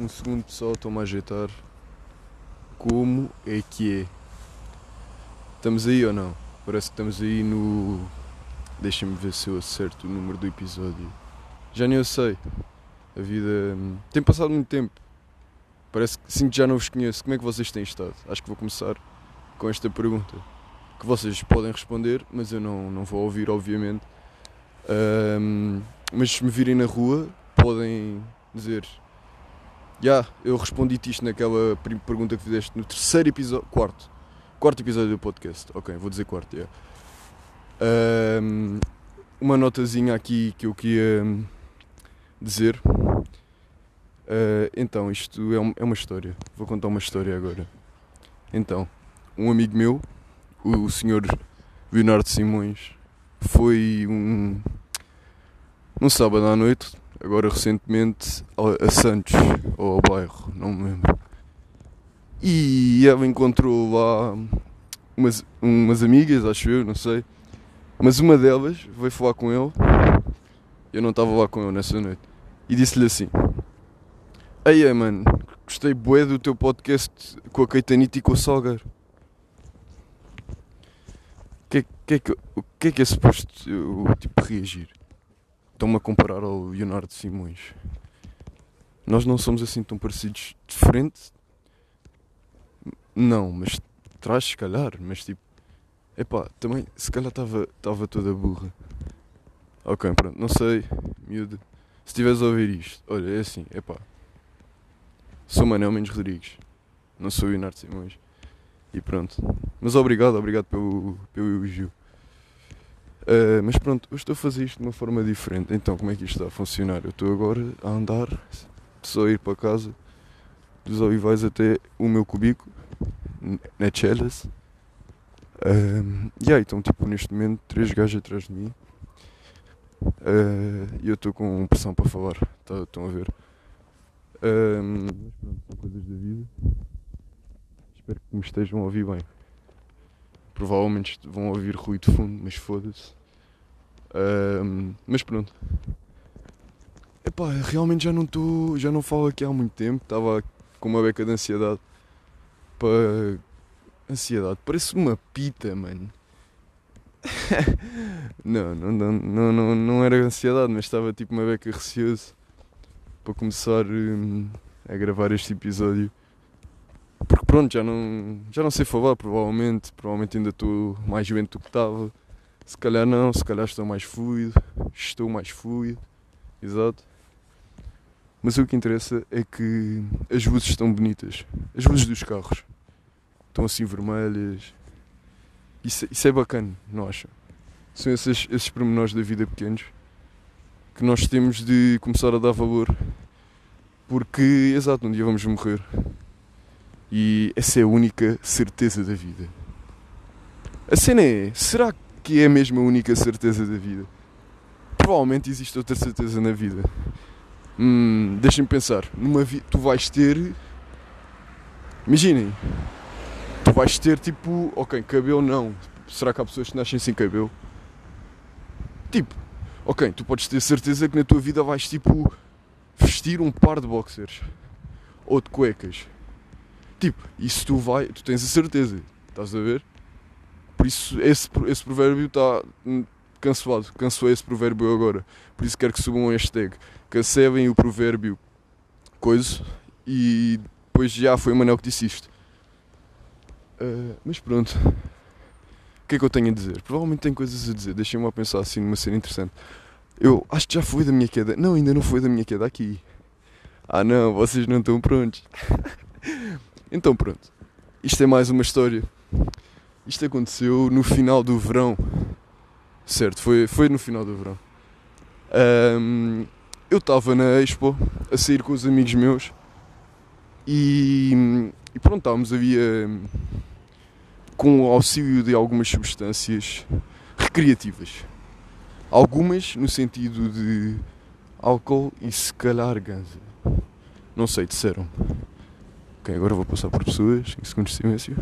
Um segundo pessoal, estou-me a ajeitar. Como é que é? Estamos aí ou não? Parece que estamos aí no. Deixem-me ver se eu acerto o número do episódio. Já nem eu sei. A vida. hum, Tem passado muito tempo. Parece que sinto que já não vos conheço. Como é que vocês têm estado? Acho que vou começar com esta pergunta. Que vocês podem responder, mas eu não, não vou ouvir, obviamente. Ahm, mas se me virem na rua, podem dizer já, eu respondi-te isto naquela pergunta que fizeste no terceiro episódio. Quarto. Quarto episódio do podcast. Ok, vou dizer quarto, já. Ahm, uma notazinha aqui que eu queria dizer. Ah, então, isto é, um- é uma história. Vou contar uma história agora. Então, um amigo meu, o, o senhor Leonardo Simões, foi um. num sábado à noite, agora recentemente, a Santos, ou ao bairro, não me lembro. E ela encontrou lá umas, umas amigas, acho eu, não sei. Mas uma delas veio falar com ele. Eu não estava lá com ele nessa noite. E disse-lhe assim: Ei, é, mano, gostei bué do teu podcast com a Caetanita e com o Salgueiro. O que, que, é que, que é que é suposto eu, tipo, reagir? Estão-me a comparar ao Leonardo Simões. Nós não somos assim tão parecidos de frente? Não, mas trás se calhar, mas tipo. Epá, também se calhar estava toda burra. Ok, pronto, não sei, miúdo. Se estiveres a ouvir isto, olha, é assim, epá. Sou Manel Mendes Rodrigues. Não sou Leonardo Simões. E pronto. Mas obrigado, obrigado pelo, pelo elogio. Ah, mas pronto, eu estou a fazer isto de uma forma diferente. Então, como é que isto está a funcionar? Eu estou agora a andar, só a ir para casa, dos Olivais até o meu cubículo, n- na Chelas. Um, e aí, estão tipo neste momento três gajos atrás de mim. Ah, E eu estou com pressão para falar, tá- estão a ver? Um, mas pronto, são coisas da vida. Espero que me estejam a ouvir bem. Provavelmente vão ouvir ruído de fundo, mas foda-se. Mas pronto. Epá, realmente já não estou. Já não falo aqui há muito tempo. Estava com uma beca de ansiedade. Para. Ansiedade. Parece uma pita, mano. não, não, não, não, não, não era ansiedade, mas estava tipo uma beca receoso para começar hum, a gravar este episódio. Porque pronto, já não, já não sei falar, provavelmente. Provavelmente ainda estou mais doente do que estava. Se calhar não, se calhar estou mais fluido. Estou mais fluido. Exato. Mas o que interessa é que as luzes estão bonitas. As luzes dos carros. Estão assim vermelhas. Isso, isso é bacana, não acham? São esses, esses pormenores da vida pequenos que nós temos de começar a dar valor. Porque, exato, um dia vamos morrer. E essa é a única certeza da vida. A cena é, será que é mesmo a única certeza da vida? Provavelmente existe outra certeza na vida. Hum, Deixem-me pensar. Numa vi tu vais ter. Imaginem. Tu vais ter tipo. Ok, cabelo não. Será que há pessoas que nascem sem cabelo? Tipo. Ok, tu podes ter certeza que na tua vida vais tipo. Vestir um par de boxers. Ou de cuecas. Tipo, isso tu vai. Tu tens a certeza. Estás a ver? Por isso esse, esse provérbio está hum, cancelado. Cancelei esse provérbio agora. Por isso quero que subam um hashtag. Cancelem o provérbio coisa e depois já foi o Manel que disse isto. Ah, mas pronto. O que é que eu tenho a dizer? Provavelmente tenho coisas a dizer. Deixem-me a pensar assim numa cena interessante. Eu acho que já foi da minha queda. Não, ainda não foi da minha queda aqui. Ah não, vocês não estão prontos. então pronto. Isto é mais uma história. Isto aconteceu no final do verão. Certo, foi, foi no final do verão. Ahm, eu estava na Expo a sair com os amigos meus e, e pronto, estávamos, havia com o auxílio de algumas substâncias recreativas. Algumas no sentido de álcool e se calhar ganza. Não sei, disseram. Ok, agora vou passar por pessoas em segundos silêncio.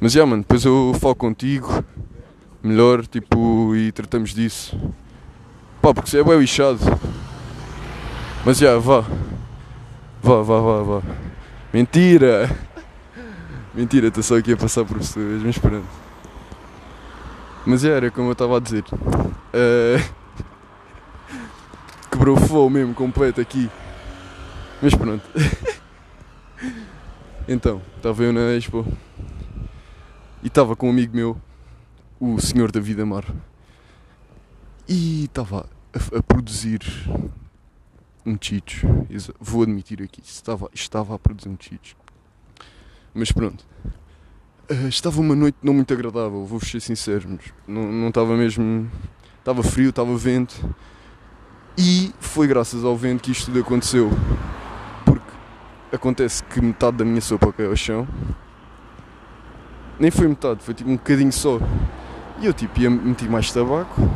Mas já, mano, depois eu falo contigo melhor, tipo, e tratamos disso. Pá, porque isso é bem lixado. Mas já, vá. Vá, vá, vá, vá. Mentira! Mentira, estou só aqui a passar por pessoas, mas pronto. Mas já era como eu estava a dizer. Uh, quebrou o flow mesmo completo aqui. Mas pronto. então, estava eu na Expo e estava com um amigo meu, o senhor David Amar, e estava a, a produzir um chicho. Vou admitir aqui, estava, estava a produzir um chicho. Mas pronto. Uh, estava uma noite não muito agradável, vou ser sincero. Não, não estava mesmo. Estava frio, estava vento. E foi graças ao vento que isto tudo aconteceu. Porque acontece que metade da minha sopa caiu ao chão. Nem foi metade, foi tipo um bocadinho só. E eu tipo ia meter mais tabaco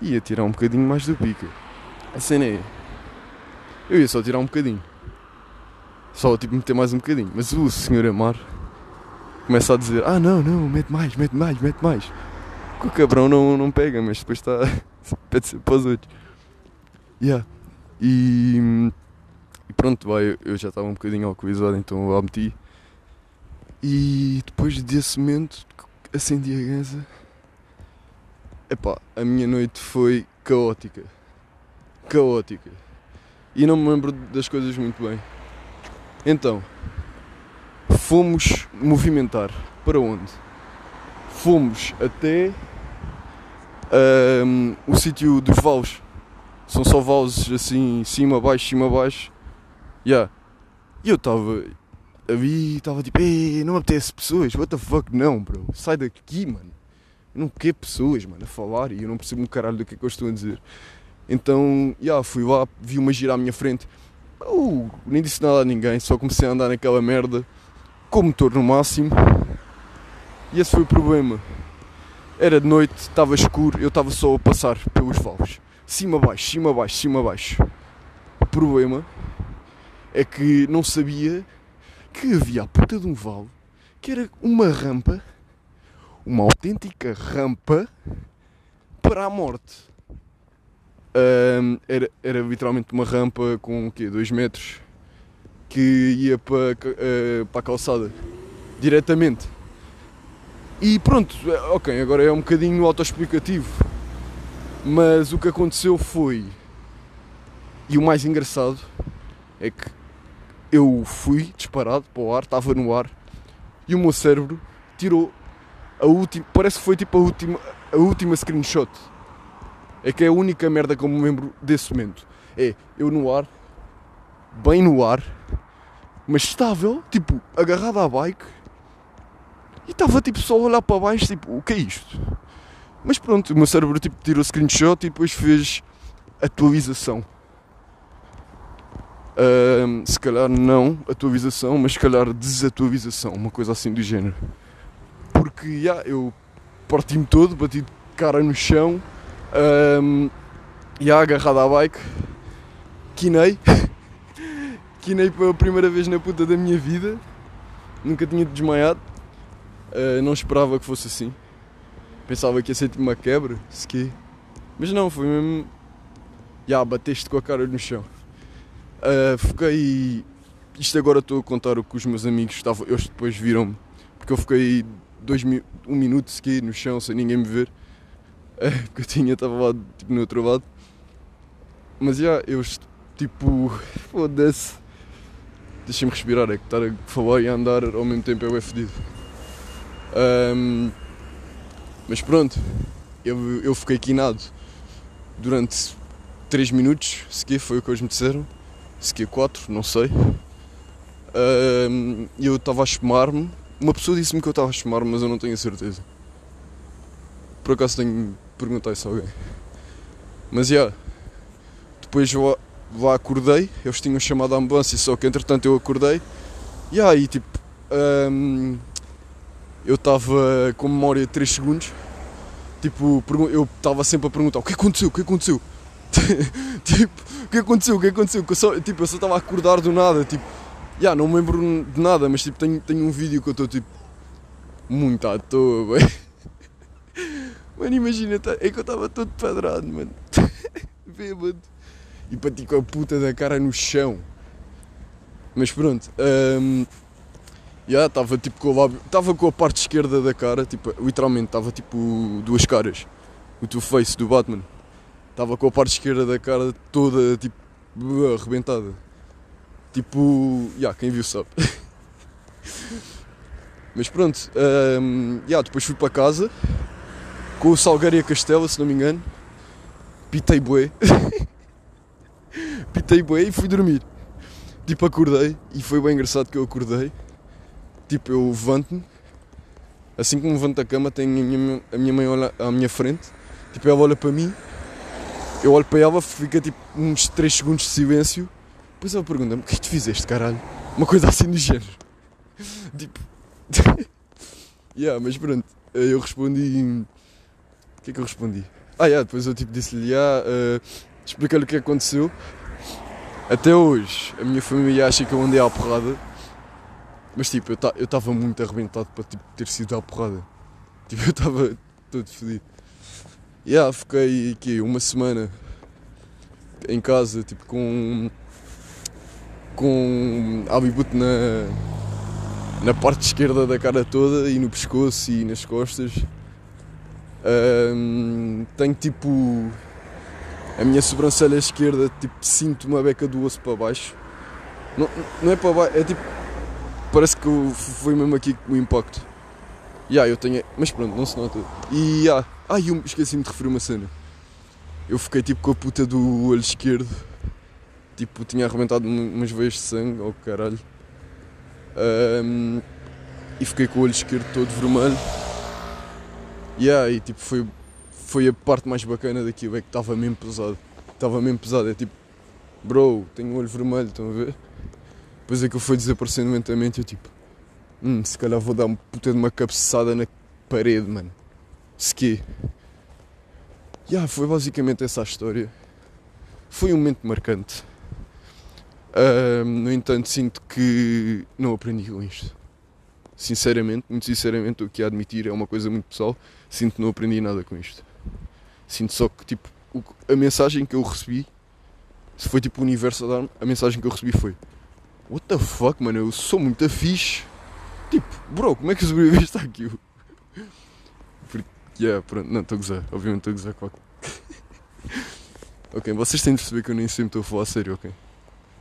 e ia tirar um bocadinho mais do pica. A cena é. Eu ia só tirar um bocadinho. Só tipo meter mais um bocadinho. Mas o senhor Amar começa a dizer: Ah, não, não, mete mais, mete mais, mete mais. Que o cabrão não, não pega, mas depois está. pede ser para os outros. Yeah. E, e pronto, vai, eu já estava um bocadinho alcoolizado, então eu meti. E depois desse momento acendi a ganza. Epá, a minha noite foi caótica. Caótica. E não me lembro das coisas muito bem. Então, fomos movimentar. Para onde? Fomos até um, o sítio dos vales. São só vales assim, cima, baixo, cima, baixo. Yeah. E eu estava ali, estava tipo, não me apetece pessoas, what the fuck, não, bro. Sai daqui, mano. Eu não quero pessoas, mano, a falar e eu não percebo um caralho do que é que eu estou a dizer. Então, já, yeah, fui lá, vi uma gira à minha frente Uh, nem disse nada a ninguém, só comecei a andar naquela merda com o motor no máximo. E esse foi o problema. Era de noite, estava escuro, eu estava só a passar pelos vales. Cima baixo, cima baixo, cima baixo. O problema é que não sabia que havia a puta de um vale que era uma rampa, uma autêntica rampa para a morte. Um, era, era literalmente uma rampa com o quê? 2 metros que ia para, uh, para a calçada diretamente. E pronto, é, ok, agora é um bocadinho autoexplicativo. Mas o que aconteceu foi. E o mais engraçado é que eu fui disparado para o ar, estava no ar, e o meu cérebro tirou a última. Parece que foi tipo a última, a última screenshot é que é a única merda que eu me lembro desse momento. É eu no ar, bem no ar, mas estável, tipo, agarrado à bike. E estava tipo só a olhar para baixo, tipo, o que é isto? Mas pronto, o meu cérebro tipo, tirou screenshot e depois fez atualização. Um, se calhar não atualização, mas se calhar desatualização, uma coisa assim do género. Porque yeah, eu parti-me todo, bati de cara no chão um, e agarrado à bike, quinei. quinei pela primeira vez na puta da minha vida. Nunca tinha desmaiado. Uh, não esperava que fosse assim. Pensava que ia ser tipo uma quebra, ski. Mas não, foi mesmo. Já, bateste com a cara no chão. Uh, fiquei. Isto agora estou a contar o que os meus amigos estavam. Eles depois viram-me. Porque eu fiquei dois, um minuto ski no chão sem ninguém me ver. que eu tinha, estava lá tipo, no outro lado. Mas já, eu tipo, foda-se. Deixa-me respirar, é que estar a falar e a andar ao mesmo tempo é fedido. Um, mas pronto, eu, eu fiquei quinado durante 3 minutos, se foi o que eles me disseram, se 4, não sei. E eu estava a espumar-me. Uma pessoa disse-me que eu estava a espumar-me, mas eu não tenho a certeza. Por acaso tenho perguntar isso a alguém. Mas já, yeah, depois lá, lá acordei, eles tinham chamado a ambulância, só que entretanto eu acordei. E aí tipo, um, eu estava com memória de 3 segundos. Tipo, eu estava sempre a perguntar o que aconteceu, o que aconteceu? tipo, o que aconteceu, o que aconteceu? Eu só, tipo, eu só estava a acordar do nada, tipo, já, yeah, não me lembro de nada, mas tipo, tenho, tenho um vídeo que eu estou tipo, muito à toa, Mano, imagina, tá, é que eu estava todo pedrado, mano. Bêbado. e bati com a puta da cara no chão. Mas pronto, um, já estava tipo com o lábio, estava com a parte esquerda da cara, tipo, literalmente estava tipo duas caras. O Two Face do Batman. Estava com a parte esquerda da cara toda tipo arrebentada. Tipo, já, yeah, quem viu sabe. Mas pronto, um, yeah, depois fui para casa com o Salgueiro e a Castela, se não me engano. Pitei bué. Pitei bué e fui dormir. Tipo, acordei e foi bem engraçado que eu acordei. Tipo, eu levanto-me. Assim que me levanto da cama, tenho a minha, a minha mãe olha à minha frente. Tipo, ela olha para mim. Eu olho para ela, fica tipo uns 3 segundos de silêncio. Depois ela pergunta-me: O que é que tu fizeste, caralho? Uma coisa assim do género. Tipo. yeah, mas pronto. Eu respondi. O que é que eu respondi? Ah, yeah, depois eu tipo disse-lhe: yeah, uh, Explica-lhe o que aconteceu. Até hoje, a minha família acha que eu andei à porrada. Mas tipo, eu estava muito arrebentado para tipo, ter sido à porrada. Tipo, eu estava todo fodido. Yeah, fiquei aqui uma semana em casa, tipo, com. com abibute na. na parte esquerda da cara toda e no pescoço e nas costas. Um, tenho tipo a minha sobrancelha esquerda, tipo, sinto uma beca do osso para baixo. Não, não é para baixo, é tipo. Parece que foi mesmo aqui o impacto. Yeah, eu tenho. Mas pronto, não se nota. E. Yeah. Ai, eu esqueci-me de referir uma cena. Eu fiquei tipo com a puta do olho esquerdo. Tipo, tinha arrebentado umas veias de sangue, oh caralho. Um, e fiquei com o olho esquerdo todo vermelho. Yeah, e tipo, foi foi a parte mais bacana daquilo, é que estava mesmo pesado. Estava mesmo pesado, é tipo, bro, tenho o olho vermelho, estão a ver? Depois aquilo foi desaparecendo lentamente eu tipo, hum, se calhar vou dar uma puta de uma cabeçada na parede, mano. Se quê? Yeah, foi basicamente essa a história. Foi um momento marcante. Uh, no entanto, sinto que não aprendi com isto. Sinceramente, muito sinceramente, o que há a admitir é uma coisa muito pessoal. Sinto que não aprendi nada com isto. Sinto só que, tipo, a mensagem que eu recebi, se foi tipo o universo a dar a mensagem que eu recebi foi: What the fuck, mano, eu sou muito fixe. Bro, como é que sobreviveste àquilo? Porque, yeah, pronto, não, estou a gozar, obviamente estou a gozar com Ok, vocês têm de perceber que eu nem sempre estou a falar a sério, ok?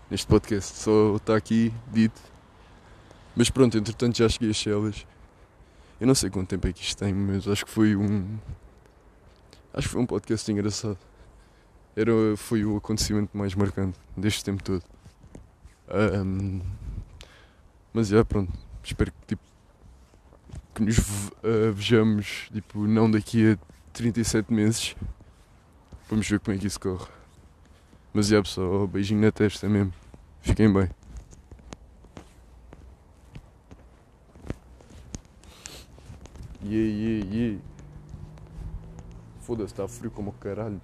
Neste podcast, só está aqui dito. Mas pronto, entretanto já cheguei a Chelas. Eu não sei quanto tempo é que isto tem, mas acho que foi um Acho que foi um podcast engraçado. Era, foi o acontecimento mais marcante deste tempo todo. Um, mas já, pronto. Espero que, tipo, que nos uh, vejamos, tipo, não daqui a 37 meses. Vamos ver como é que isso corre. Mas já, pessoal, beijinho na testa mesmo. Fiquem bem. Yeah, yeah, yeah. Foda-se, está frio como caralho.